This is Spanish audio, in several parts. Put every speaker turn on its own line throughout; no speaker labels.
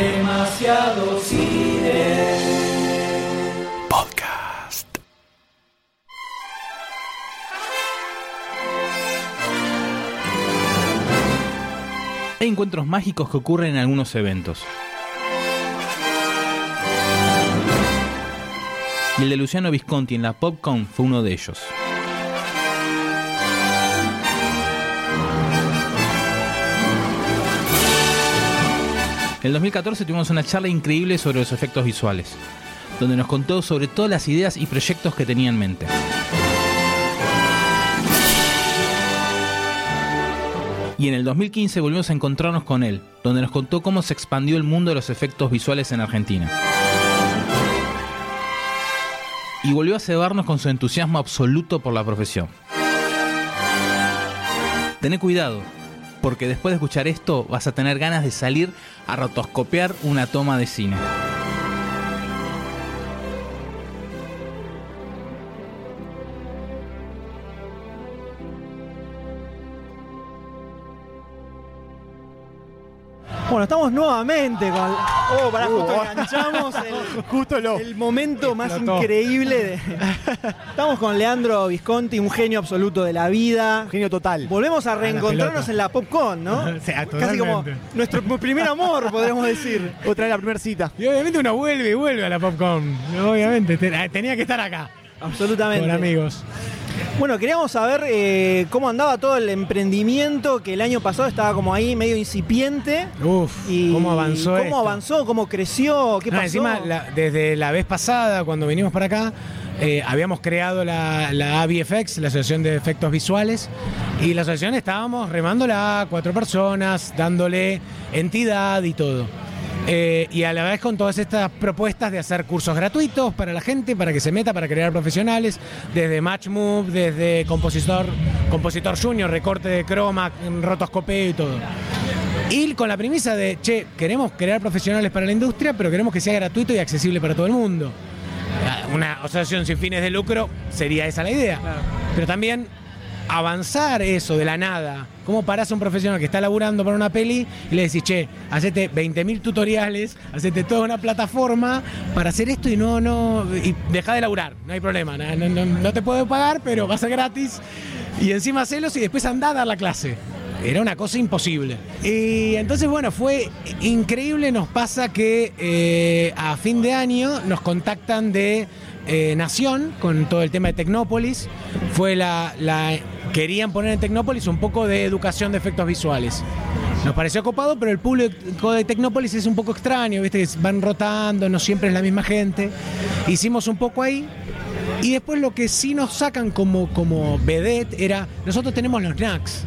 Demasiado cine.
Podcast.
Hay encuentros mágicos que ocurren en algunos eventos. Y el de Luciano Visconti en la PopCon fue uno de ellos. En el 2014 tuvimos una charla increíble sobre los efectos visuales, donde nos contó sobre todas las ideas y proyectos que tenía en mente. Y en el 2015 volvimos a encontrarnos con él, donde nos contó cómo se expandió el mundo de los efectos visuales en Argentina. Y volvió a cebarnos con su entusiasmo absoluto por la profesión. Tené cuidado, porque después de escuchar esto vas a tener ganas de salir a rotoscopiar una toma de cine.
Bueno, estamos nuevamente con. Oh, pará, justo
Uh,
enganchamos el,
Justo lo.
el momento más
Explotó.
increíble de. Estamos con Leandro Visconti, un genio absoluto de la vida.
Genio total.
Volvemos a reencontrarnos en la Popcorn, ¿no?
Sí,
Casi como nuestro primer amor, podríamos decir.
Otra vez la primera cita.
Y obviamente uno vuelve y vuelve a la Popcorn. Obviamente, te- tenía que estar acá
Absolutamente.
con amigos.
Bueno, queríamos saber eh, cómo andaba todo el emprendimiento que el año pasado estaba como ahí medio incipiente.
Uf,
Y
cómo avanzó
¿Cómo
esto.
avanzó? ¿Cómo creció? ¿Qué
No,
pasó?
encima, la- desde la vez pasada, cuando vinimos para acá, eh, habíamos creado la, la AVFX, la Asociación de Efectos Visuales, y la asociación estábamos remándola a cuatro personas, dándole entidad y todo. Eh, y a la vez con todas estas propuestas de hacer cursos gratuitos para la gente, para que se meta, para crear profesionales, desde Match Move, desde compositor, compositor junior, recorte de croma, rotoscopeo y todo. Y con la premisa de, che, queremos crear profesionales para la industria, pero queremos que sea gratuito y accesible para todo el mundo. Una asociación sin fines de lucro sería esa la idea. Pero también avanzar eso de la nada. ¿Cómo parás a un profesional que está laburando para una peli y le decís, che, hacete 20.000 tutoriales, hacete toda una plataforma para hacer esto y no, no, y deja de laburar, no hay problema, no, no- no- te puedo pagar, pero va a ser gratis. Y encima hacelos y después andá a dar la clase. Era una cosa imposible. Y entonces, bueno, fue increíble. Nos pasa que eh, a fin de año nos contactan de eh, Nación con todo el tema de Tecnópolis. Fue la, Querían poner en Tecnópolis un poco de educación de efectos visuales. Nos pareció copado, pero el público de Tecnópolis es un poco extraño, ¿viste? Van rotando, no siempre es la misma gente. Hicimos un poco ahí. Y después lo que sí nos sacan como, como vedette era, nosotros tenemos los NACs,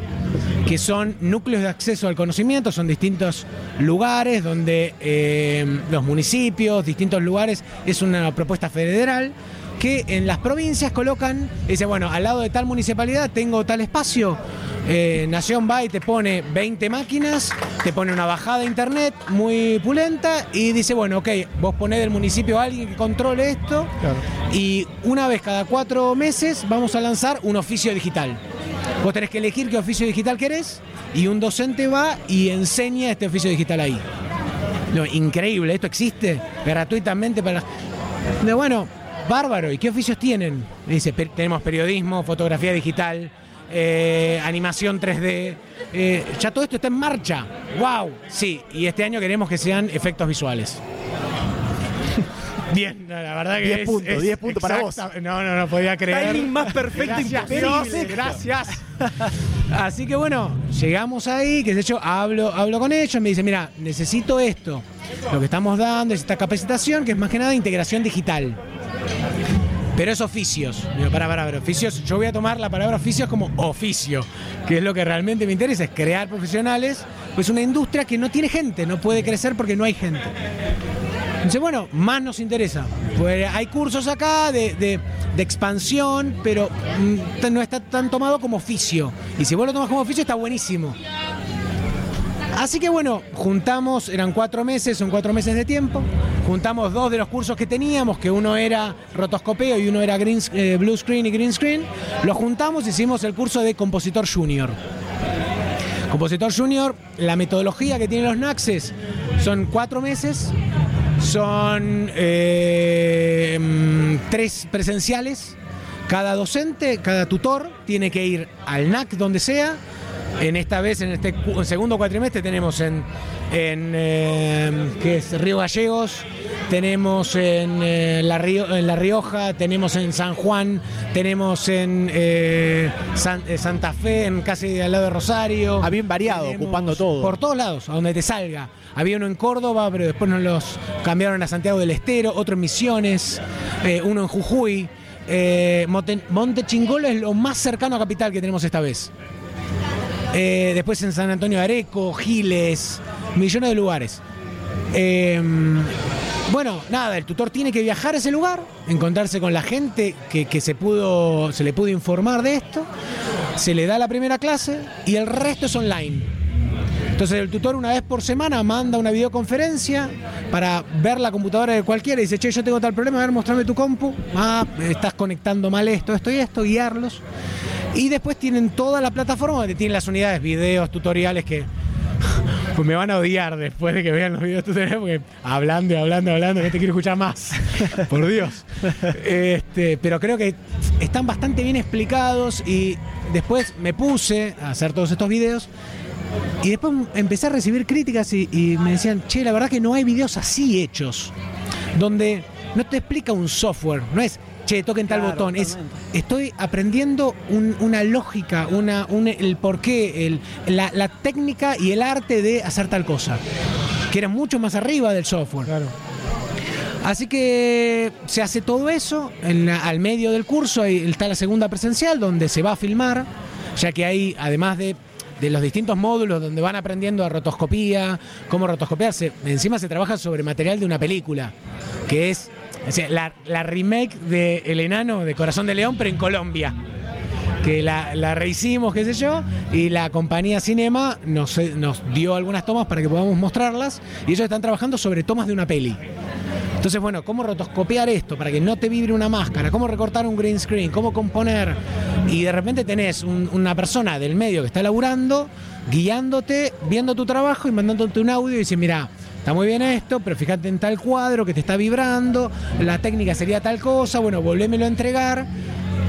que son núcleos de acceso al conocimiento, son distintos lugares donde eh, los municipios, distintos lugares, es una propuesta federal que en las provincias colocan, dice, bueno, al lado de tal municipalidad tengo tal espacio, eh, Nación va y te pone 20 máquinas, te pone una bajada de internet muy pulenta y dice, bueno, ok, vos ponés del municipio a alguien que controle esto y una vez cada cuatro meses vamos a lanzar un oficio digital. Vos tenés que elegir qué oficio digital querés y un docente va y enseña este oficio digital ahí. No, increíble, esto existe gratuitamente para... No, bueno, bárbaro, ¿y qué oficios tienen? Dice, "Per- tenemos periodismo, fotografía digital, eh, animación 3D, eh, ya todo esto está en marcha. ¡Wow! Sí, y este año queremos que sean efectos visuales. Bien, no, la verdad que
10
es-
puntos,
es
10 puntos para vos.
No, no, no podía creer.
Timing más perfecto
Gracias,
imposible.
Gracias. Así que bueno, llegamos ahí, qué sé yo, hablo, hablo con ellos, me dicen, mira, necesito esto. Lo que estamos dando es esta capacitación, que es más que nada integración digital. Pero es oficios. Digo, para, para, para, oficios. Yo voy a tomar la palabra oficios como oficio, que es lo que realmente me interesa, es crear profesionales. Pues una industria que no tiene gente, no puede crecer porque no hay gente. Entonces, bueno, más nos interesa. Pues hay cursos acá de, de- expansión, pero mm, no está tan tomado como oficio. Y si vos lo tomas como oficio, está buenísimo. Así que bueno, juntamos, eran cuatro meses, son cuatro meses de tiempo. Juntamos dos de los cursos que teníamos, que uno era rotoscopeo y uno era eh, blue screen y green screen. Los juntamos hicimos el curso de compositor junior. Compositor Junior, la metodología que tienen los NACS Son cuatro meses, son eh, mm, tres presenciales. Cada docente, cada tutor tiene que ir al NAC donde sea. En esta vez, en este segundo cuatrimestre, tenemos en, en eh, ¿qué es? Río Gallegos, tenemos en, eh, la Río- en La Rioja, tenemos en San Juan, tenemos en eh, San- Santa Fe, en casi al lado de Rosario.
Ah, bien variado,
Tenemos
ocupando todo.
Por todos lados, a donde te salga. Había uno en Córdoba, pero después nos los cambiaron a Santiago del Estero, otro en Misiones, eh, uno en Jujuy. Eh, Monte, Chingolo es lo más cercano a Capital que tenemos esta vez. Eh, después en San Antonio Areco, Giles, millones de lugares. Eh, bueno, nada, el tutor tiene que viajar a ese lugar, encontrarse con la gente que, que se, pudo, se le pudo informar de esto, se le da la primera clase y el resto es online. Entonces el tutor una vez por semana manda una videoconferencia para ver la computadora de cualquiera y dice, che, yo tengo tal problema, a ver, mostrame tu compu. Ah, estás conectando mal esto, esto y esto, guiarlos. Y después tienen toda la plataforma donde tienen las unidades, videos, tutoriales que pues me van a odiar después de que vean los videos tutoriales porque hablando y hablando y hablando, que te quiero escuchar más. Por Dios. Este, pero creo que están bastante bien explicados y después me puse a hacer todos estos videos y después empecé a recibir críticas y, y me decían, che, la verdad que no hay videos así hechos, donde no te explica un software, no es, che, toquen tal
Claro,
botón, es, estoy aprendiendo un- una lógica, una, un- el porqué, el, la, la técnica y el arte de hacer tal cosa, que era mucho más arriba del software. Así que se hace todo eso, en la- al medio del curso ahí está la segunda presencial donde se va a filmar, ya que ahí, además de, de los distintos módulos donde van aprendiendo a rotoscopía, cómo rotoscopiarse, encima se trabaja sobre material de una película, que es la, la remake de El Enano de Corazón de León, pero en Colombia que la, rehicimos, qué sé yo, y la compañía Cinema nos, nos dio algunas tomas para que podamos mostrarlas, y ellos están trabajando sobre tomas de una peli. Entonces, bueno, cómo rotoscopiar esto para que no te vibre una máscara, cómo recortar un green screen, cómo componer. Y de repente tenés un- una persona del medio que está laburando, guiándote, viendo tu trabajo y mandándote un audio y dice, mira, está muy bien esto, pero fíjate en tal cuadro que te está vibrando, la técnica sería tal cosa, bueno, volvémelo a entregar.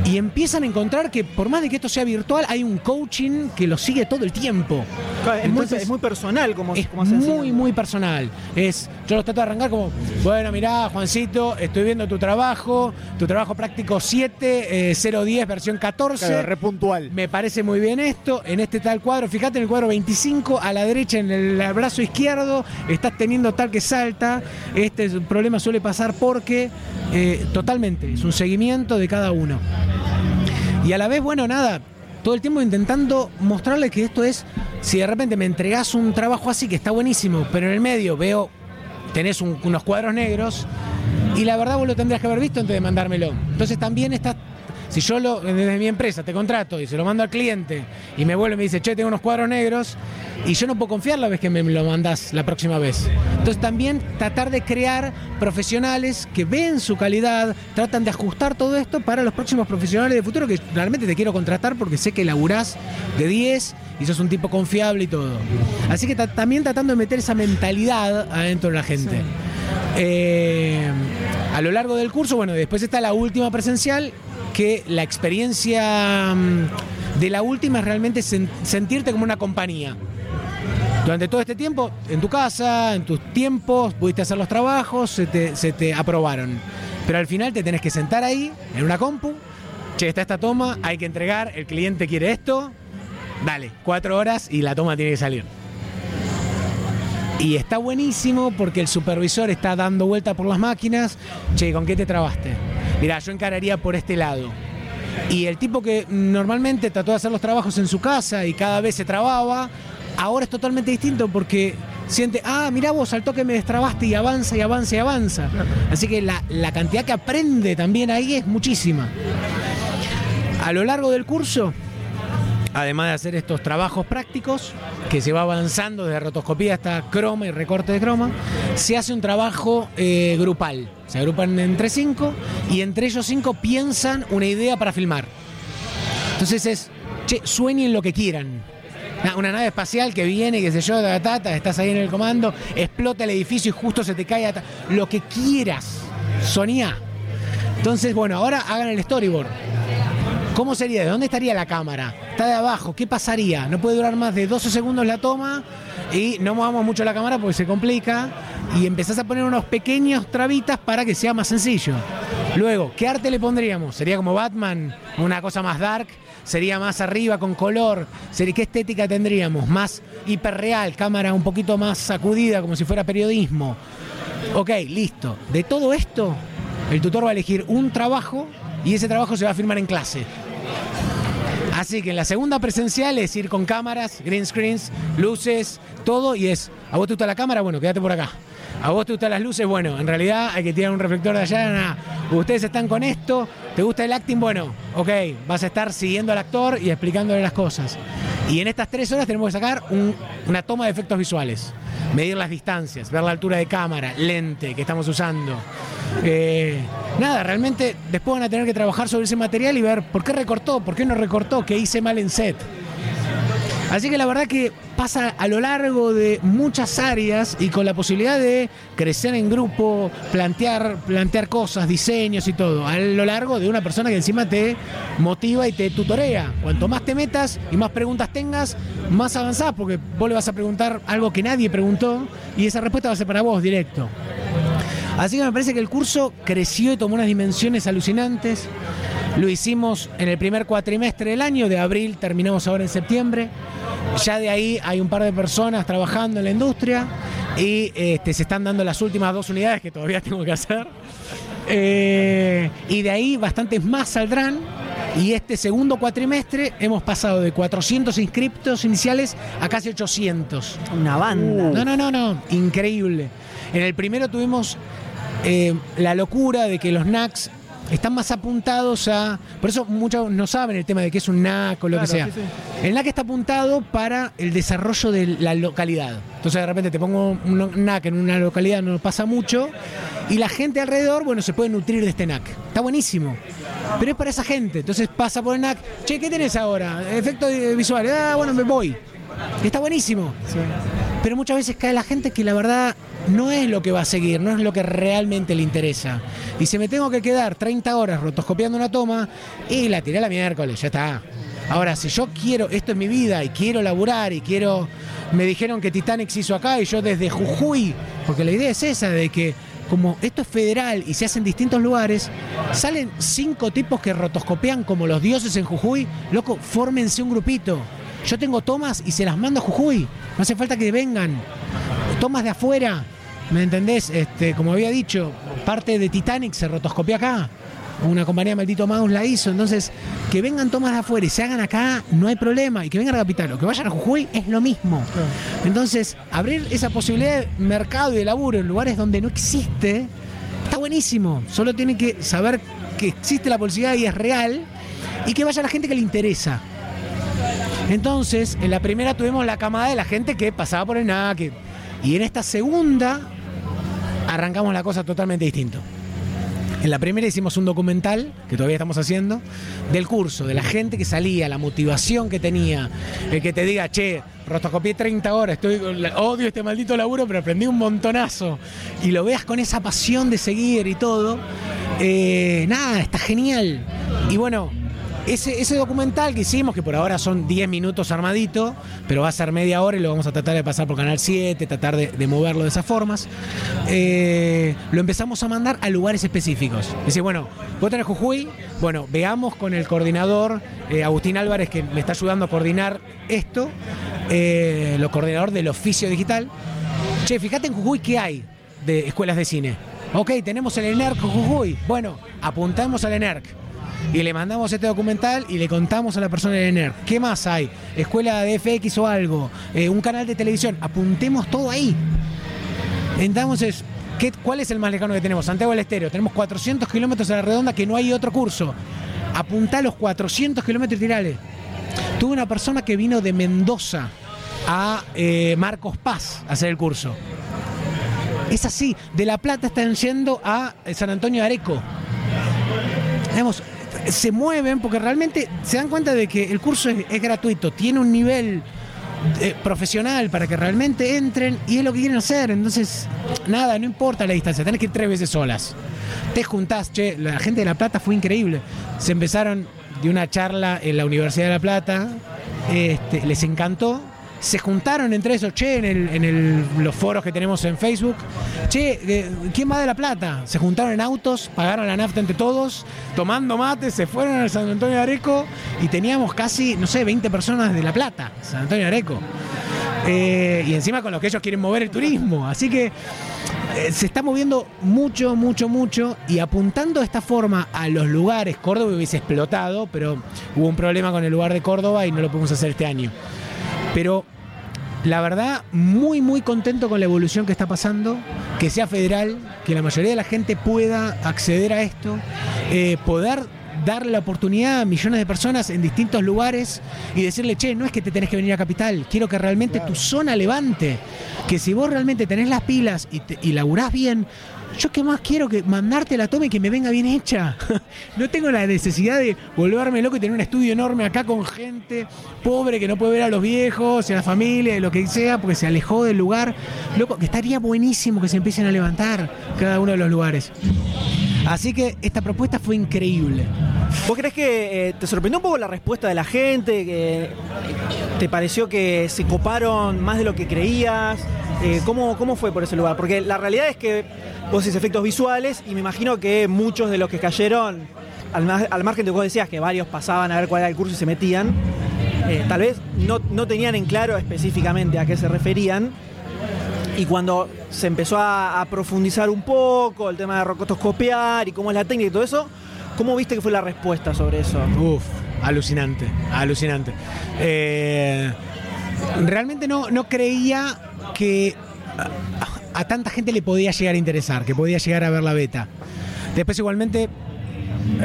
Y empiezan a encontrar que por más de que esto sea virtual, hay un coaching que lo sigue todo el tiempo.
Claro, Es, muy, es muy personal como,
es
como se
muy, muy personal. Es, yo lo trato de arrancar como, bueno, mirá, Juancito, estoy viendo tu trabajo, tu trabajo práctico 7, eh, 010, versión 14.
Claro, re puntual.
Me parece muy bien esto, en este tal cuadro, fíjate en el cuadro 25, a la derecha en el brazo izquierdo, estás teniendo tal que salta, este problema suele pasar porque, eh, totalmente, es un seguimiento de cada uno. Y a la vez, bueno, nada, todo el tiempo intentando mostrarle que esto es, si de repente me entregás un trabajo así que está buenísimo, pero en el medio veo, tenés un- unos cuadros negros, y la verdad vos lo tendrías que haber visto antes de mandármelo. Entonces también está, si yo lo, desde mi empresa te contrato y se lo mando al cliente y me vuelve y me dice, che, tengo unos cuadros negros, y yo no puedo confiar la vez que me lo mandás la próxima vez. Entonces también tratar de crear profesionales que ven su calidad, tratan de ajustar todo esto para los próximos profesionales de futuro que realmente te quiero contratar porque sé que laburás de 10 y sos un tipo confiable y todo. Así que ta- también tratando de meter esa mentalidad adentro de la gente. Eh, a lo largo del curso, bueno, después está la última presencial, que la experiencia mm, de la última es realmente sen- sentirte como una compañía. Durante todo este tiempo, en tu casa, en tus tiempos, pudiste hacer los trabajos, se te, se te aprobaron. Pero al final te tenés que sentar ahí, en una compu, che, está esta toma, hay que entregar, el cliente quiere esto, dale, cuatro horas y la toma tiene que salir. Y está buenísimo porque el supervisor está dando vuelta por las máquinas. Che, ¿con qué te trabaste? Mirá, yo encararía por este lado. Y el tipo que normalmente trató de hacer los trabajos en su casa y cada vez se trababa, ahora es totalmente distinto porque siente, ah, mirá vos, al toque me destrabaste y avanza y avanza y avanza. Así que la, la cantidad que aprende también ahí es muchísima. A lo largo del curso, además de hacer estos trabajos prácticos, que se va avanzando desde rotoscopía hasta croma y recorte de croma, se hace un trabajo eh, grupal. Se agrupan entre cinco y entre ellos cinco piensan una idea para filmar. Entonces es, che, sueñen lo que quieran. Una, nave espacial que viene, qué sé yo, tata, estás ahí en el comando, explota el edificio y justo se te cae. Lo que quieras, soñá. Entonces, bueno, ahora hagan el storyboard. ¿Cómo sería? ¿De dónde estaría la cámara? Está de abajo, ¿qué pasaría? No puede durar más de 12 segundos la toma y no movamos mucho la cámara porque se complica y empezás a poner unos pequeños trabitas para que sea más sencillo. Luego, ¿qué arte le pondríamos? ¿Sería como Batman? ¿Una cosa más dark? ¿Sería más arriba con color? ¿Sería, ¿Qué estética tendríamos? ¿Más hiperreal? ¿Cámara un poquito más sacudida como si fuera periodismo? Ok, listo. De todo esto, el tutor va a elegir un trabajo y ese trabajo se va a firmar en clase. Así que en la segunda presencial es ir con cámaras, green screens, luces, todo, y es, ¿a vos te la cámara? Bueno, quédate por acá. ¿A vos te gustan las luces? Bueno, en realidad hay que tirar un reflector de allá. Ustedes están con esto, ¿te gusta el acting? Bueno, ok, vas a estar siguiendo al actor y explicándole las cosas. Y en estas tres horas tenemos que sacar un- una toma de efectos visuales, medir las distancias, ver la altura de cámara, lente que estamos usando. Eh, nada, realmente después van a tener que trabajar sobre ese material y ver por qué recortó, por qué no recortó, qué hice mal en set. Así que la verdad que pasa a lo largo de muchas áreas y con la posibilidad de crecer en grupo, plantear, plantear cosas, diseños y todo, a lo largo de una persona que encima te motiva y te tutorea. Cuanto más te metas y más preguntas tengas, más avanzás, porque vos le vas a preguntar algo que nadie preguntó y esa respuesta va a ser para vos directo. Así que me parece que el curso creció y tomó unas dimensiones alucinantes. Lo hicimos en el primer cuatrimestre del año, de abril terminamos ahora en septiembre. Ya de ahí hay un par de personas trabajando en la industria y este, se están dando las últimas dos unidades que todavía tengo que hacer. Eh, y de ahí bastantes más saldrán. Y este segundo cuatrimestre hemos pasado de 400 inscriptos iniciales a casi 800.
Una banda.
No, no, no, no. Increíble. En el primero tuvimos eh, la locura de que los NACs están más apuntados a. Por eso muchos no saben el tema de qué es un NAC o lo que sea.
Sí,
El NAC está apuntado para el desarrollo de la localidad. Entonces de repente te pongo un NAC en una localidad, no pasa mucho. Y la gente alrededor, bueno, se puede nutrir de este NAC. Está buenísimo. Pero es para esa gente. Entonces pasa por el NAC. Che, ¿qué tenés ahora? Efectos eh, visuales. Ah, bueno, me voy. Está buenísimo. Pero muchas veces cae la gente que la verdad no es lo que va a seguir, no es lo que realmente le interesa. Y si me tengo que quedar 30 horas rotoscopiando una toma, y la tiré la miércoles, ya está. Ahora, si yo quiero, esto es mi vida, y quiero laburar, y quiero. Me dijeron que Titanic se hizo acá, y yo desde Jujuy, porque la idea es esa, de que como esto es federal y se hace en distintos lugares, salen cinco tipos que rotoscopian como los dioses en Jujuy, loco, fórmense un grupito. Yo tengo tomas y se las mando a Jujuy. No hace falta que vengan. Tomas de afuera. ¿Me entendés? Este, como había dicho, parte de Titanic se rotoscopia acá. Una compañía Maldito Mouse la hizo. Entonces, que vengan tomas de afuera y se hagan acá, no hay problema. Y que vengan a Capital o que vayan a Jujuy es lo mismo. Entonces, abrir esa posibilidad de mercado y de laburo en lugares donde no existe, está buenísimo. Solo tiene que saber que existe la posibilidad y es real y que vaya la gente que le interesa. Entonces, en la primera tuvimos la camada de la gente que pasaba por el NAC. Y en esta segunda arrancamos la cosa totalmente distinto. En la primera hicimos un documental, que todavía estamos haciendo, del curso, de la gente que salía, la motivación que tenía, el que te diga, che, rotoscopié 30 horas, estoy, odio este maldito laburo, pero aprendí un montonazo. Y lo veas con esa pasión de seguir y todo. eh, nada, está genial. Y bueno, ese, ese documental que hicimos, que por ahora son 10 minutos armadito, pero va a ser media hora y lo vamos a tratar de pasar por Canal 7, tratar de, moverlo de esas formas, eh, lo empezamos a mandar a lugares específicos. Dice, bueno, vos tenés Jujuy, bueno, veamos con el coordinador, eh, Agustín Álvarez, que me está ayudando a coordinar esto, eh, lo coordinador del oficio digital. Che, fíjate en Jujuy qué hay de escuelas de cine. Ok, tenemos el ENERC Jujuy. Bueno, apuntamos al ENERC y le mandamos este documental y le contamos a la persona del ENER. ¿Qué más hay? Escuela de FX o algo, eh, un canal de televisión. Apuntemos todo ahí. Entonces, ¿qué, ¿cuál es el más lejano que tenemos? Santiago del Estero. Tenemos 400 kilómetros a la redonda que no hay otro curso. Apuntá los 400 kilómetros y tirale. Tuve una persona que vino de Mendoza a eh, Marcos Paz a hacer el curso. Es así, de La Plata están yendo a San Antonio Areco. Digamos, se mueven porque realmente se dan cuenta de que el curso es, gratuito, tiene un nivel eh, profesional para que realmente entren y es lo que quieren hacer. Entonces, nada, no importa la distancia, tenés que ir tres veces solas. Te juntás, che, la gente de La Plata fue increíble. Se empezaron de una charla en la Universidad de La Plata, este, les encantó se juntaron entre esos, che, en, los foros que tenemos en Facebook, che, eh, ¿quién va de La Plata? Se juntaron en autos, pagaron la nafta entre todos, tomando mate, se fueron al San Antonio de Areco y teníamos casi, no sé, 20 personas de La Plata, San Antonio de Areco. Eh, y encima con los que ellos quieren mover el turismo. Así que eh, se está moviendo mucho, mucho, mucho y apuntando de esta forma a los lugares. Córdoba hubiese explotado, pero hubo un problema con el lugar de Córdoba y no lo pudimos hacer este año. Pero la verdad, muy, muy contento con la evolución que está pasando, que sea federal, que la mayoría de la gente pueda acceder a esto, eh, poder darle la oportunidad a millones de personas en distintos lugares y decirle, che, no es que te tenés que venir a Capital, quiero que realmente tu zona levante, que si vos realmente tenés las pilas y, te, y laburás bien, yo qué más quiero que mandarte la toma y que me venga bien hecha. no tengo la necesidad de volverme loco y tener un estudio enorme acá con gente pobre que no puede ver a los viejos, a la familia, lo que sea, porque se alejó del lugar. Loco, que estaría buenísimo que se empiecen a levantar cada uno de los lugares. Así que esta propuesta fue increíble.
¿Vos crees que eh, te sorprendió un poco la respuesta de la gente? Que ¿Te pareció que se coparon más de lo que creías? Eh, ¿cómo, ¿Cómo fue por ese lugar? Porque la realidad es que vos haces efectos visuales y me imagino que muchos de los que cayeron, al, margen de que vos decías que varios pasaban a ver cuál era el curso y se metían, eh, tal vez no, no tenían en claro específicamente a qué se referían. Y cuando se empezó a, profundizar un poco el tema de rocotoscopiar y cómo es la técnica y todo eso, ¿cómo viste que fue la respuesta sobre eso?
Uf, alucinante, alucinante. Eh, realmente no, no creía que a, a, tanta gente le podía llegar a interesar, que podía llegar a ver la beta. Después igualmente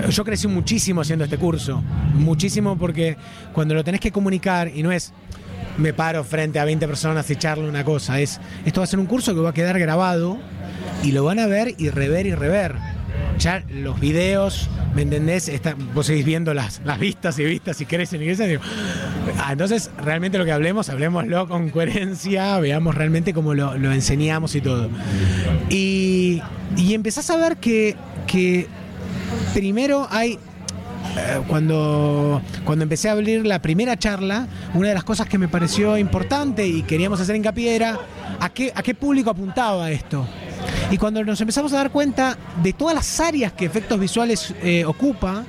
yo crecí muchísimo haciendo este curso, muchísimo porque cuando lo tenés que comunicar y no es me paro frente a 20 personas y charlo una cosa. Es, esto va a ser un curso que va a quedar grabado y lo van a ver y rever y rever. Ya los videos, ¿me entendés? Está, vos seguís viendo las, las vistas y vistas y crecen y crecen. Entonces, realmente lo que hablemos, hablemoslo con coherencia, veamos realmente cómo lo, lo enseñamos y todo. Y, y empezás a ver que, que primero hay cuando, cuando empecé a abrir la primera charla, una de las cosas que me pareció importante y queríamos hacer hincapié era a qué, a qué público apuntaba esto. Y cuando nos empezamos a dar cuenta de todas las áreas que efectos visuales eh, ocupa,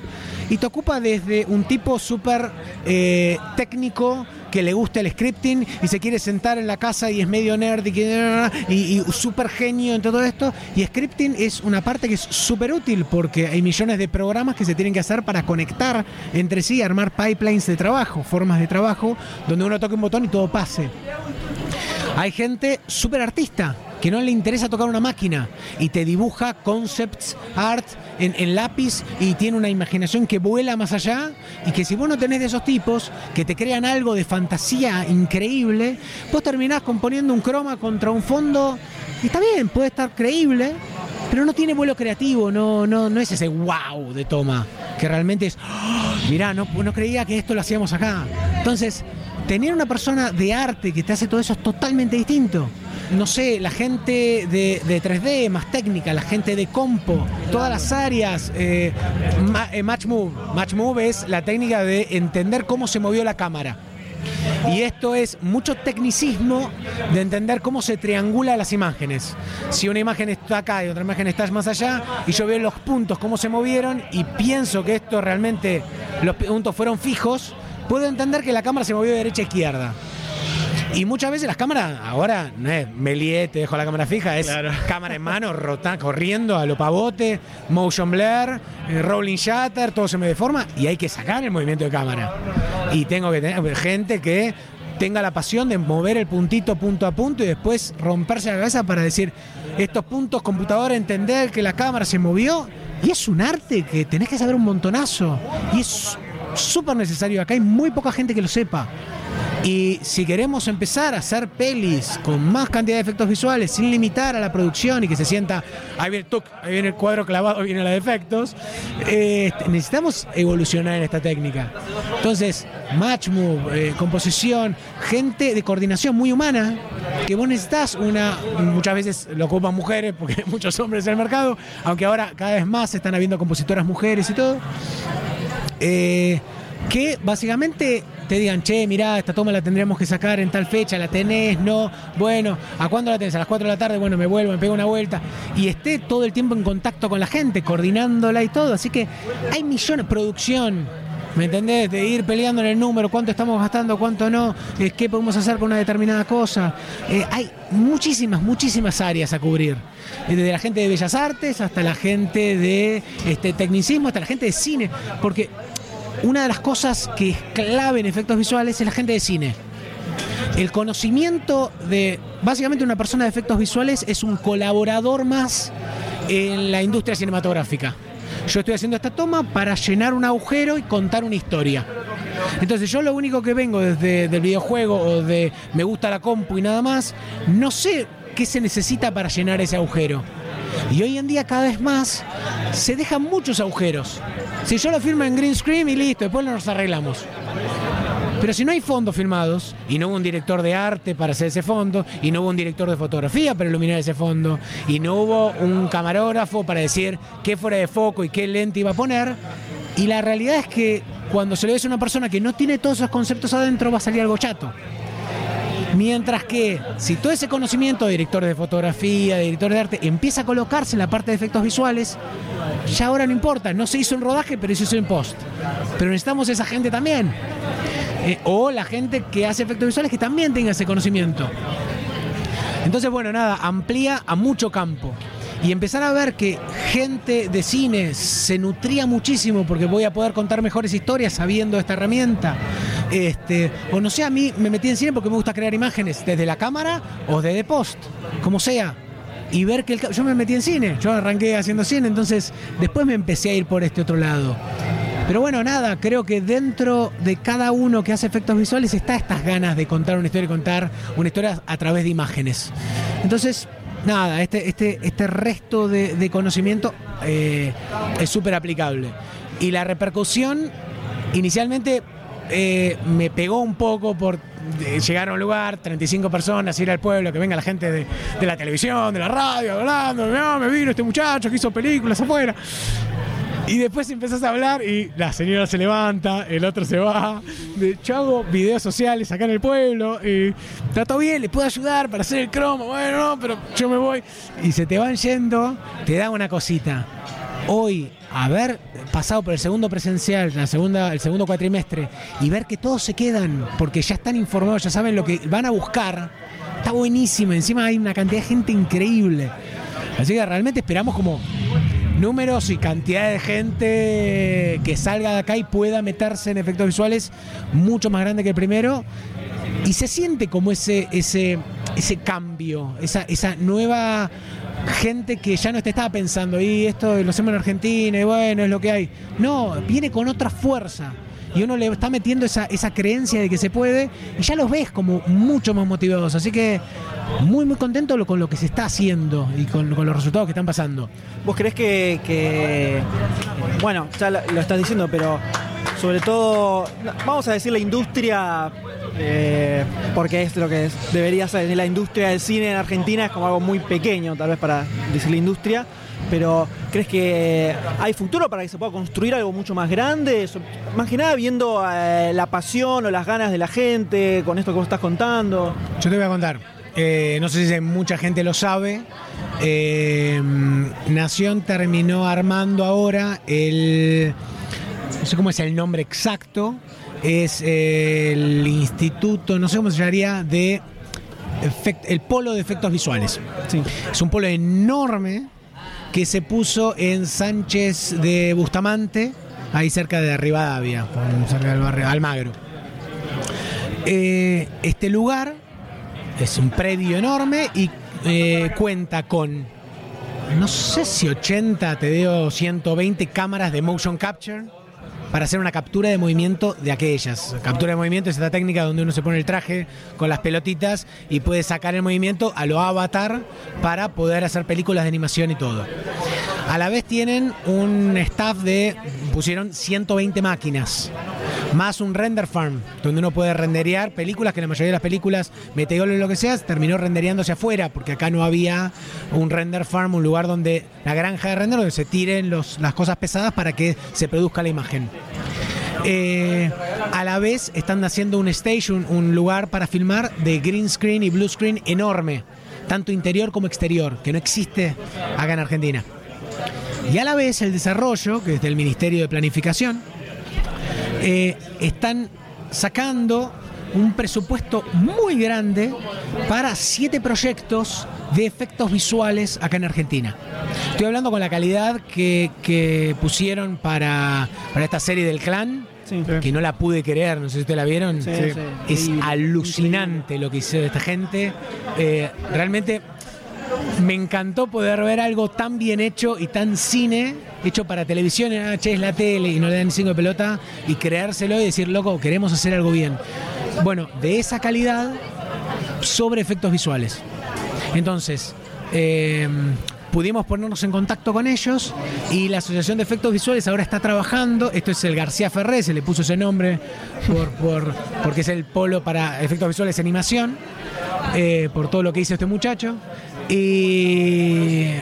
y te ocupa desde un tipo súper eh, técnico que le gusta el scripting y se quiere sentar en la casa y es medio nerd y, y, y súper genio en todo esto. Y scripting es una parte que es súper útil porque hay millones de programas que se tienen que hacer para conectar entre sí, armar pipelines de trabajo, formas de trabajo, donde uno toque un botón y todo pase. Hay gente súper artista que no le interesa tocar una máquina y te dibuja concepts art en, lápiz y tiene una imaginación que vuela más allá y que si vos no tenés de esos tipos que te crean algo de fantasía increíble, vos terminás componiendo un croma contra un fondo y está bien, puede estar creíble, pero no tiene vuelo creativo, no, no, no es ese wow de toma, que realmente es, oh, mirá, no, no creía que esto lo hacíamos acá. Entonces, tener una persona de arte que te hace todo eso es totalmente distinto no sé, la gente de, de, 3D más técnica, la gente de compo, todas las áreas. Eh, Match Move. Match Move es la técnica de entender cómo se movió la cámara. Y esto es mucho tecnicismo de entender cómo se triangula las imágenes. Si una imagen está acá y otra imagen está más allá, y yo veo los puntos, cómo se movieron, y pienso que esto realmente, los puntos fueron fijos, puedo entender que la cámara se movió de derecha a izquierda. Y muchas veces las cámaras, ahora no es Melie, te dejo la cámara fija, es claro. cámara en mano, rota, corriendo a lo pavote, motion blur, eh, rolling shutter, todo se me deforma y hay que sacar el movimiento de cámara. Y tengo que tener gente que tenga la pasión de mover el puntito punto a punto y después romperse la cabeza para decir estos puntos computadora, entender que la cámara se movió y es un arte que tenés que saber un montonazo y es súper necesario. Acá hay muy poca gente que lo sepa. Y si queremos empezar a hacer pelis con más cantidad de efectos visuales, sin limitar a la producción y que se sienta, ahí viene el, tuc, ahí viene el cuadro clavado, viene la de efectos, eh, necesitamos evolucionar en esta técnica. Entonces, match move, eh, composición, gente de coordinación muy humana, que vos necesitas una, muchas veces lo ocupan mujeres, porque hay muchos hombres en el mercado, aunque ahora cada vez más están habiendo compositoras mujeres y todo. Eh, que básicamente te digan, che, mirá, esta toma la tendríamos que sacar en tal fecha, la tenés, no, bueno, ¿a cuándo la tenés? A las 4 de la tarde, bueno, me vuelvo, me pego una vuelta. Y esté todo el tiempo en contacto con la gente, coordinándola y todo. Así que hay millones, producción, ¿Me entendés? De ir peleando en el número, cuánto estamos gastando, cuánto no, eh, qué podemos hacer con una determinada cosa. Eh, hay muchísimas, muchísimas áreas a cubrir. Desde la gente de Bellas Artes hasta la gente de este, tecnicismo, hasta la gente de cine. Porque una de las cosas que es clave en efectos visuales es la gente de cine. El conocimiento de, básicamente una persona de efectos visuales es un colaborador más en la industria cinematográfica. Yo estoy haciendo esta toma para llenar un agujero y contar una historia. Entonces yo lo único que vengo desde el videojuego o de me gusta la compu y nada más, no sé qué se necesita para llenar ese agujero. Y hoy en día cada vez más se dejan muchos agujeros. Si yo lo firmo en green screen y listo, después nos arreglamos. Pero si no hay fondos filmados, y no hubo un director de arte para hacer ese fondo, y no hubo un director de fotografía para iluminar ese fondo, y no hubo un camarógrafo para decir qué fuera de foco y qué lente iba a poner, y la realidad es que cuando se le ve a una persona que no tiene todos esos conceptos adentro, va a salir algo chato. Mientras que si todo ese conocimiento de directores de fotografía, de directores de arte, empieza a colocarse en la parte de efectos visuales, ya ahora no importa, no se hizo en rodaje, pero se hizo en post. Pero necesitamos esa gente también. Eh, o la gente que hace efectos visuales que también tenga ese conocimiento. Entonces, bueno, nada, amplía a mucho campo. Y empezar a ver que gente de cine se nutría muchísimo porque voy a poder contar mejores historias sabiendo esta herramienta. Este, o no sé, a mí me metí en cine porque me gusta crear imágenes desde la cámara o desde post, como sea. Y ver que el, yo me metí en cine, yo arranqué haciendo cine, entonces después me empecé a ir por este otro lado. Pero bueno, nada, creo que dentro de cada uno que hace efectos visuales está estas ganas de contar una historia y contar una historia a través de imágenes. Entonces, nada, este, este, este resto de, conocimiento eh, es súper aplicable. Y la repercusión, inicialmente eh, me pegó un poco por llegar a un lugar, 35 personas, ir al pueblo, que venga la gente de, la televisión, de la radio, hablando, me vino este muchacho que hizo películas afuera. Y después empezás a hablar y la señora se levanta, el otro se va. Yo hago videos sociales acá en el pueblo y todo bien, le puedo ayudar para hacer el cromo. Bueno, no, pero yo me voy. Y se te van yendo, te da una cosita. Hoy, haber pasado por el segundo presencial, la segunda, el segundo cuatrimestre, y ver que todos se quedan porque ya están informados, ya saben lo que van a buscar, está buenísimo. Encima hay una cantidad de gente increíble. Así que realmente esperamos como números y cantidad de gente que salga de acá y pueda meterse en efectos visuales mucho más grande que el primero. Y se siente como ese, ese, ese cambio, esa, esa nueva gente que ya no te estaba pensando, y esto lo hacemos en Argentina, y bueno, es lo que hay. No, viene con otra fuerza y uno le está metiendo esa, esa creencia de que se puede y ya los ves como mucho más motivados. Así que muy, muy contento con lo que se está haciendo y con, los resultados que están pasando.
¿Vos crees que, bueno, ya lo, estás diciendo, pero sobre todo, vamos a decir la industria, eh, porque es lo que debería ser, la industria del cine en Argentina es como algo muy pequeño, tal vez para decir la industria pero ¿crees que hay futuro para que se pueda construir algo mucho más grande? Más que nada viendo eh, la pasión o las ganas de la gente con esto que vos estás contando.
Yo te voy a contar. Eh, no sé si mucha gente lo sabe. Eh, Nación terminó armando ahora el. No sé cómo es el nombre exacto. Es el instituto, no sé cómo se llamaría, de el polo de efectos visuales. Es un polo enorme que se puso en Sánchez de Bustamante, ahí cerca de Rivadavia, cerca del barrio Almagro. Eh, este lugar es un predio enorme y eh, cuenta con, no sé si 80, te digo 120 cámaras de motion capture para hacer una captura de movimiento de aquellas. Captura de movimiento es esta técnica donde uno se pone el traje con las pelotitas y puede sacar el movimiento a lo avatar para poder hacer películas de animación y todo. A la vez tienen un staff de, pusieron 120 máquinas. Más un render farm, donde uno puede renderear películas, que la mayoría de las películas, Meteor o lo que sea, terminó rendereándose afuera, porque acá no había un render farm, un lugar donde la granja de render, donde se tiren los, las cosas pesadas para que se produzca la imagen. Eh, a la vez están haciendo un station, un lugar para filmar de green screen y blue screen enorme, tanto interior como exterior, que no existe acá en Argentina. Y a la vez el desarrollo, que es del Ministerio de Planificación, eh, están sacando un presupuesto muy grande para siete proyectos de efectos visuales acá en Argentina. Estoy hablando con la calidad que, que pusieron para, para esta serie del clan,
Sí.
que no la pude creer, no sé si ustedes la vieron.
Sí, sí.
Es alucinante lo que hizo esta gente. Eh, realmente me encantó poder ver algo tan bien hecho y tan cine, hecho para televisión, ah, che, es la tele y no le dan cinco de pelota, y creérselo y decir, loco, queremos hacer algo bien. Bueno, de esa calidad sobre efectos visuales. Entonces, eh, pudimos ponernos en contacto con ellos y la Asociación de Efectos Visuales ahora está trabajando. Esto es el García Ferré, se le puso ese nombre por, por- porque es el polo para efectos visuales y animación, eh, por todo lo que hizo este muchacho. Y,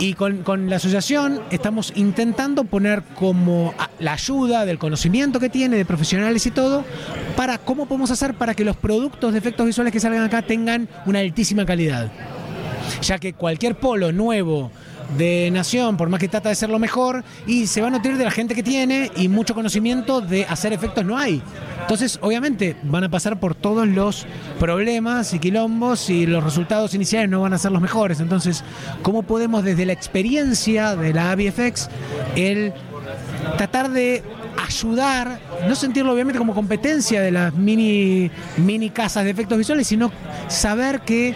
y con, con la asociación estamos intentando poner como la ayuda del conocimiento que tiene, de profesionales y todo, para cómo podemos hacer para que los productos de efectos visuales que salgan acá tengan una altísima calidad. Ya que cualquier polo nuevo de nación, por más que trata de ser lo mejor, y se va a nutrir de la gente que tiene y mucho conocimiento de hacer efectos no hay. Entonces, obviamente, van a pasar por todos los problemas y quilombos y los resultados iniciales no van a ser los mejores. Entonces, ¿cómo podemos desde la experiencia de la AVFX el tratar de ayudar, no sentirlo obviamente como competencia de las mini, mini casas de efectos visuales, sino saber que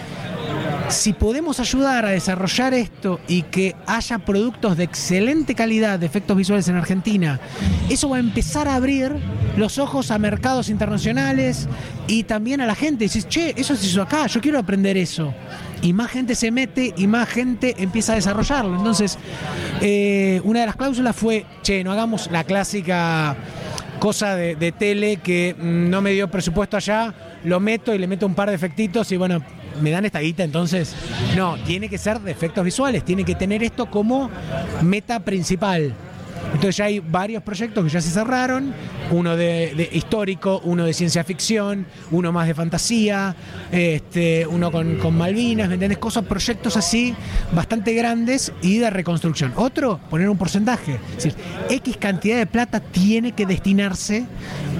si podemos ayudar a desarrollar esto y que haya productos de excelente calidad de efectos visuales en Argentina, eso va a empezar a abrir los ojos a mercados internacionales y también a la gente. Dices, che, eso se hizo acá, yo quiero aprender eso. Y más gente se mete y más gente empieza a desarrollarlo. Entonces, eh, una de las cláusulas fue, che, no hagamos la clásica cosa de, tele que mm, no me dio presupuesto allá, lo meto y le meto un par de efectitos y bueno, me dan esta guita, entonces no, tiene que ser de efectos visuales, tiene que tener esto como meta principal. Entonces ya hay varios proyectos que ya se cerraron, uno de, histórico, uno de ciencia ficción, uno más de fantasía, este, uno con, con Malvinas, ¿me entendés? Cosas, proyectos así bastante grandes y de reconstrucción. Otro, poner un porcentaje. Es decir, X cantidad de plata tiene que destinarse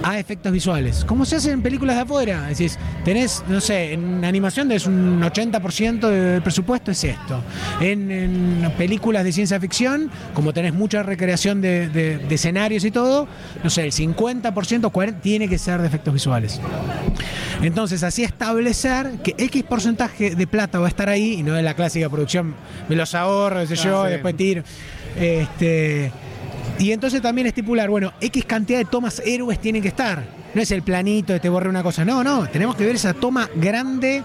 a efectos visuales. Como se hace en películas de afuera. Es decir, tenés, no sé, en animación tenés un 80% del presupuesto es esto. En, películas de ciencia ficción, como tenés mucha recreación de- de escenarios y todo, no sé, el 50%, 40% tiene que ser de efectos visuales. Entonces, así establecer que X porcentaje de plata va a estar ahí y no es la clásica producción, me los ahorro, sé yo,
sí.
después tiro. Este, y entonces también estipular, bueno, X cantidad de tomas héroes tienen que estar. No es el planito de te borré una cosa. No, no, tenemos que ver esa toma grande,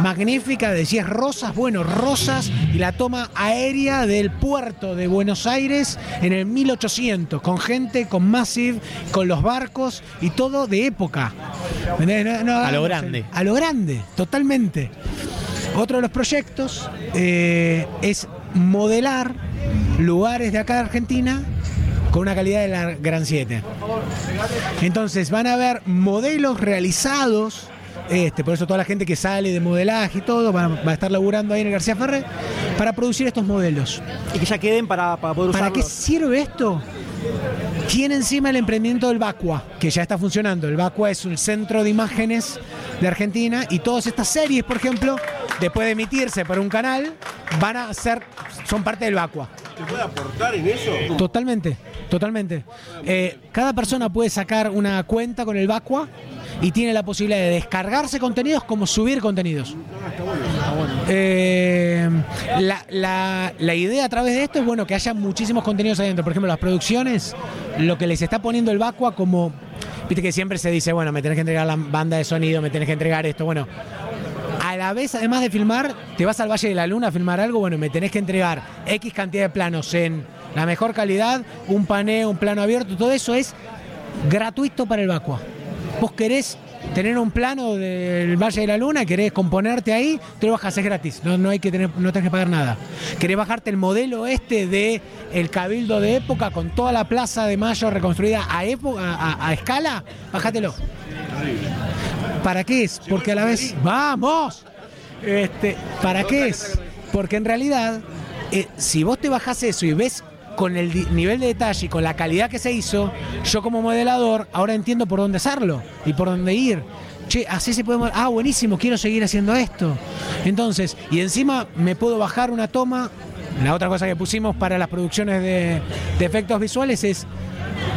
magnífica, decías rosas, bueno, rosas, y la toma aérea del puerto de Buenos Aires en el 1800, con gente, con Massive, con los barcos y todo de época.
A lo grande.
a lo grande, totalmente. Otro de los proyectos eh, es modelar lugares de acá de Argentina con una calidad de la Gran 7. Entonces van a haber modelos realizados, este, por eso toda la gente que sale de modelaje y todo va, va a estar laburando ahí en el García Ferrer para producir estos modelos.
Y que ya queden para, para poder
¿Para
usarlos.
qué sirve esto? Tiene encima el emprendimiento del Vacua, que ya está funcionando. El Vacua es un centro de imágenes de Argentina y todas estas series, por ejemplo, después de emitirse por un canal, van a ser, son parte del Vacua.
¿Se puede aportar en eso?
Totalmente, totalmente. Eh, cada persona puede sacar una cuenta con el Vacua y tiene la posibilidad de descargarse contenidos como subir contenidos. Eh, la, la- la idea a través de esto es bueno que haya muchísimos contenidos adentro. Por ejemplo, las producciones, lo que les está poniendo el Vacua como. Viste que siempre se dice, bueno, me tenés que entregar la banda de sonido, me tenés que entregar esto. Bueno, a la vez, además de filmar, te vas al Valle de la Luna a filmar algo, bueno, me tenés que entregar X cantidad de planos en la mejor calidad, un paneo, un plano abierto, todo eso es gratuito para el Vacua. Vos querés tener un plano del Valle de la Luna, querés componerte ahí, te lo bajas, es gratis, no, no hay que tener, no tenés que pagar nada. Querés bajarte el modelo este de el cabildo de época con toda la plaza de Mayo reconstruida a, época, a, escala, bájatelo. ¿Para qué es? Porque a la vez. ¡Vamos! Este, ¿Para qué es? Porque en realidad, eh, si vos te bajás eso y ves con el nivel de detalle y con la calidad que se hizo, yo como modelador ahora entiendo por dónde hacerlo y por dónde ir. Che, así se puede. Ah, buenísimo, quiero seguir haciendo esto. Entonces, y encima me puedo bajar una toma. La otra cosa que pusimos para las producciones de, de efectos visuales es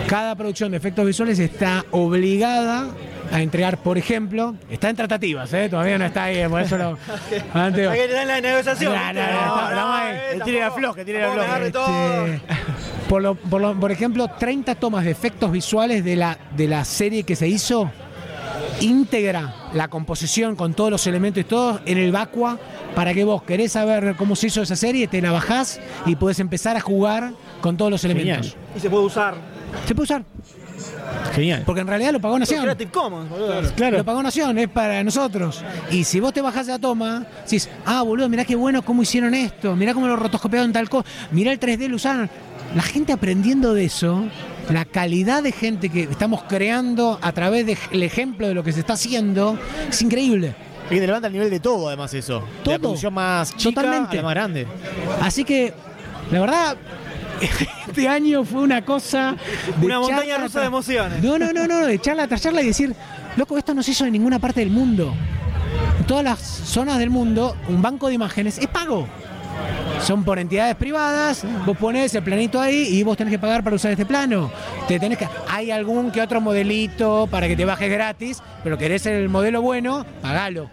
cada producción de efectos visuales está obligada a entregar, por ejemplo, está en tratativas, ¿eh? todavía no está ahí, por eso lo. antes-
Hay que tener la negociación.
No, no, no, ahí.
eh,
tire la floja, tire la floja.
por, lo- por, lo- por ejemplo, 30 tomas de efectos visuales de la, de la serie que se hizo, íntegra la composición con todos los elementos y todo en el Vacua, para que vos querés saber cómo se hizo esa serie, te la bajás y podés empezar a jugar con todos los elementos.
Y se puede usar.
Se puede usar,
Genial.
porque en realidad lo pagó Nación.
Creative Commons, boludo.
Lo pagó Nación, es para nosotros. Y si vos te bajás de la toma, decís, ah, boludo, mirá qué bueno cómo hicieron esto, mirá cómo lo rotoscopiaron tal cosa, mirá el 3D, lo usaron. La gente aprendiendo de eso, la calidad de gente que estamos creando a través del ejemplo de lo que se está haciendo, es increíble.
Y que te levanta el nivel de todo, además, eso. De la
Todo.
producción más chica
Totalmente.
a la más grande.
Así que, la verdad, este año fue una cosa. de
Una montaña rusa de emociones.
No, no, no, no, de charla tras charla y decir, loco, esto no se hizo en ninguna parte del mundo. En todas las zonas del mundo, un banco de imágenes es pago. Son por entidades privadas, vos pones el planito ahí y vos tenés que pagar para usar este plano. Te tenés que, hay algún que otro modelito para que te bajes gratis, pero querés el modelo bueno, pagalo.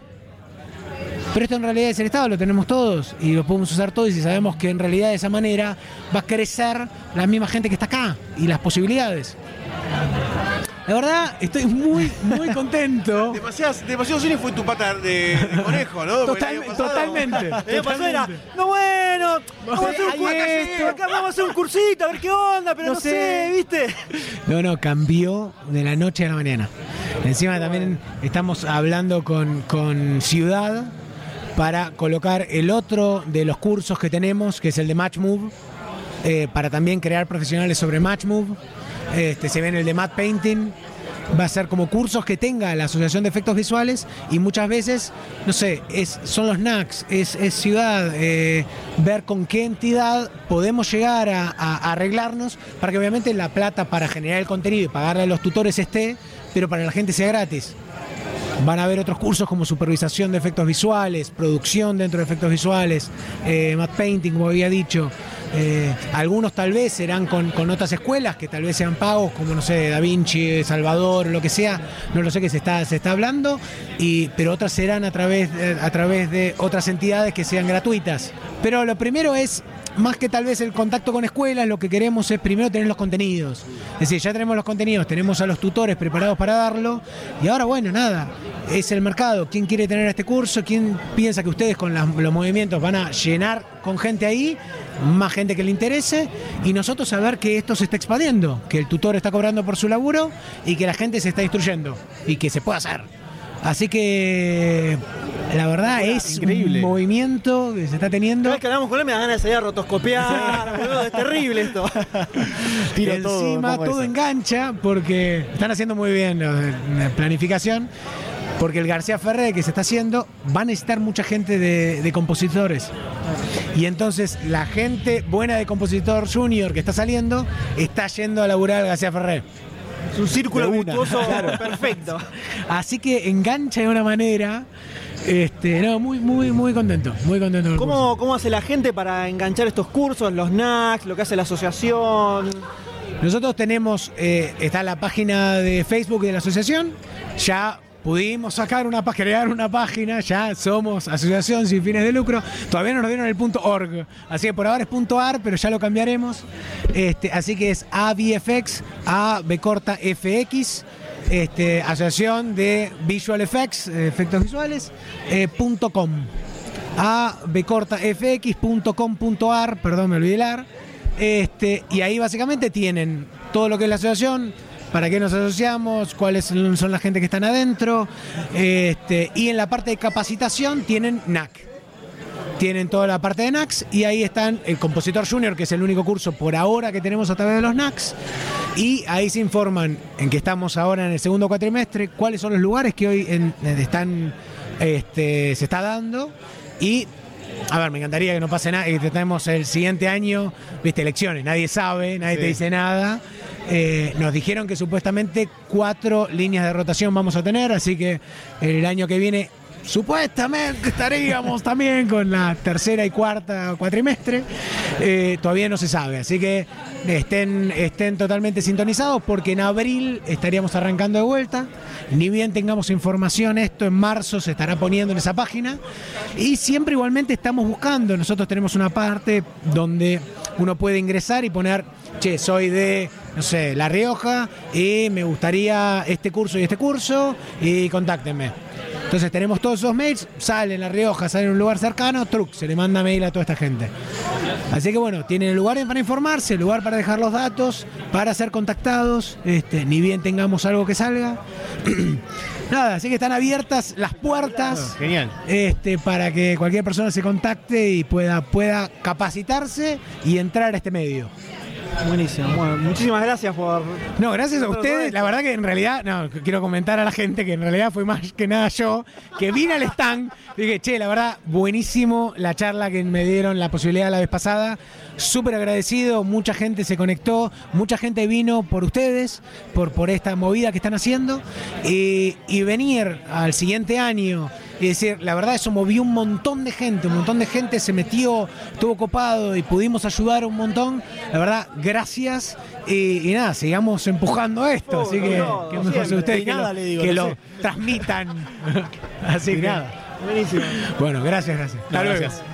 Pero esto en realidad es el Estado, lo tenemos todos y lo podemos usar todos y sabemos que en realidad de esa manera va a crecer la misma gente que está acá y las posibilidades. La verdad, estoy muy, muy contento.
Demasiadas, demasiado cine fue tu pata de, de conejo, ¿no?
Total-
pasado-
totalmente.
El año pasado era,
totalmente.
no bueno, vamos a hacer un
esto.
acá vamos a hacer un cursito, a ver qué onda, pero
No
no,
sé.
sé, ¿viste?
No, no, cambió de la noche a la mañana. Encima también estamos hablando con, con Ciudad para colocar el otro de los cursos que tenemos, que es el de Match Move, eh, para también crear profesionales sobre Match Move. Este, se ven el de Matte Painting. Va a ser como cursos que tenga la Asociación de Efectos Visuales y muchas veces, no sé, es, son los NACs, es, ciudad, eh, ver con qué entidad podemos llegar a- a arreglarnos para que obviamente la plata para generar el contenido y pagarle a los tutores esté, pero para la gente sea gratis. Van a haber otros cursos como supervisación de efectos visuales, producción dentro de efectos visuales, eh, matte painting, como había dicho. Eh, algunos tal vez serán con, con otras escuelas que tal vez sean pagos, como no sé, Da Vinci, Salvador, lo que sea, no lo sé que se está, se está hablando, y, pero otras serán a través, a través de otras entidades que sean gratuitas. Pero lo primero es, más que tal vez el contacto con escuelas, lo que queremos es primero tener los contenidos. Es decir, ya tenemos los contenidos, tenemos a los tutores preparados para darlo, y ahora bueno, nada, es el mercado. ¿Quién quiere tener este curso? ¿Quién piensa que ustedes con los movimientos van a llenar con gente ahí? Más gente que le interese y nosotros saber que esto se está expandiendo, que el tutor está cobrando por su laburo y que la gente se está instruyendo y que se puede hacer. Así que la verdad es
increíble.
un movimiento que se está teniendo.
Cada vez que hablamos con él me da ganas de salir a rotoscopiar, boludo, es terrible esto.
Tiro
Encima todo engancha porque están haciendo muy bien la planificación. Porque el García Ferré que se está haciendo va a necesitar mucha gente de, de compositores. Y entonces la gente buena de compositor junior que está saliendo está yendo a laburar al García Ferré.
Es un círculo virtuoso perfecto.
Así que engancha de una manera. Este, no, muy, muy, muy contento. Muy contento con.
¿Cómo, ¿Cómo hace la gente para enganchar estos cursos, los NACs, lo que hace la asociación?
Nosotros tenemos, eh, está la página de Facebook de la asociación, ya pudimos sacar una crear una página, ya somos asociación sin fines de lucro, todavía no nos dieron el punto org, así que por ahora es punto ar, pero ya lo cambiaremos, este, así que es AVFX, A B corta FX, este, asociación de Visual Effects, efectos visuales, eh, punto com. A bcortafx.com.ar, perdón, me olvidé el ar. Este, y ahí básicamente tienen todo lo que es la asociación, para qué nos asociamos, cuáles son la gente que están adentro. Este, y en la parte de capacitación tienen NAC. Tienen toda la parte de NACs y ahí están el Compositor Junior, que es el único curso por ahora que tenemos a través de los NACs. Y ahí se informan en que estamos ahora en el segundo cuatrimestre, cuáles son los lugares que hoy en- están, este, se está dando. Y, a ver, me encantaría que no pase nada, que tenemos el siguiente año, viste, elecciones, nadie sabe, nadie te dice nada. Eh, nos dijeron que supuestamente cuatro líneas de rotación vamos a tener, así que el año que viene supuestamente estaríamos también con la tercera y cuarta cuatrimestre. Eh, todavía no se sabe, así que estén, estén totalmente sintonizados porque en abril estaríamos arrancando de vuelta. Ni bien tengamos información, esto en marzo se estará poniendo en esa página. Y siempre igualmente estamos buscando, nosotros tenemos una parte donde uno puede ingresar y poner, che, soy de, no sé, La Rioja y me gustaría este curso y este curso y contáctenme. Entonces tenemos todos esos mails, sale en La Rioja, sale en un lugar cercano, truc, se le manda mail a toda esta gente. Así que bueno, tienen lugar para informarse, el lugar para dejar los datos, para ser contactados, este, ni bien tengamos algo que salga. Nada, así que están abiertas las puertas
Genial.
este, para que cualquier persona se contacte y pueda, pueda capacitarse y entrar a este medio.
Buenísimo. Bueno, muchísimas gracias por.
No, gracias a ustedes. La verdad que en realidad, no, quiero comentar a la gente que en realidad fue más que nada yo, que vine al stand, dije, che, la verdad, buenísimo la charla que me dieron, la posibilidad la vez pasada. Súper agradecido, mucha gente se conectó, mucha gente vino por ustedes, por, por esta movida que están haciendo. Y, y venir al siguiente año y decir, la verdad, eso movió un montón de gente, un montón de gente se metió, estuvo copado y pudimos ayudar un montón. La verdad, gracias. Y, y nada, sigamos empujando esto.
Oh,
así que,
no,
que mejor sea ustedes que,
nada,
lo,
le digo,
que
no
lo
sé.
transmitan. así que nada.
Buenísimo.
Bueno, gracias, gracias. Hasta luego.
gracias.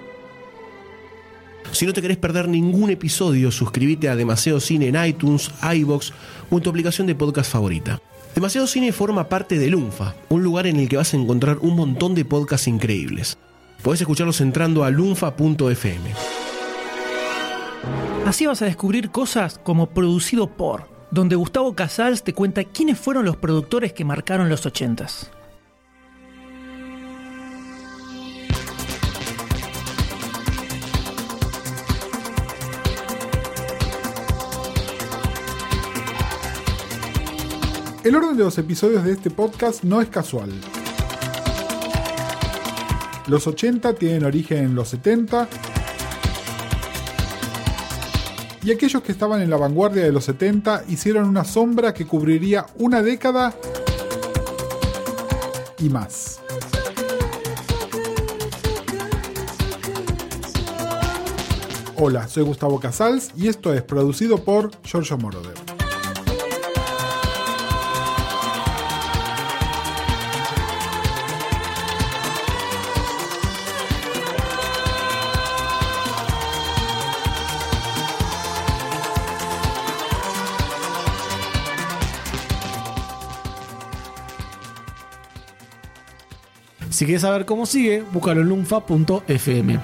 Si no te querés perder ningún episodio, suscríbete a Demasiado Cine en iTunes, iBox o en tu aplicación de podcast favorita. Demasiado Cine forma parte de Lunfa, un lugar en el que vas a encontrar un montón de podcasts increíbles. Podés escucharlos entrando a lunfa.fm.
Así vas a descubrir cosas como Producido por, donde Gustavo Casals te cuenta quiénes fueron los productores que marcaron los 80s.
El orden de los episodios de este podcast no es casual. Los 80 tienen origen en los 70 y aquellos que estaban en la vanguardia de los 70 hicieron una sombra que cubriría una década y más. Hola, soy Gustavo Casals y esto es producido por Giorgio Moroder.
Si quieres saber cómo sigue, búscalo en lunfa.fm.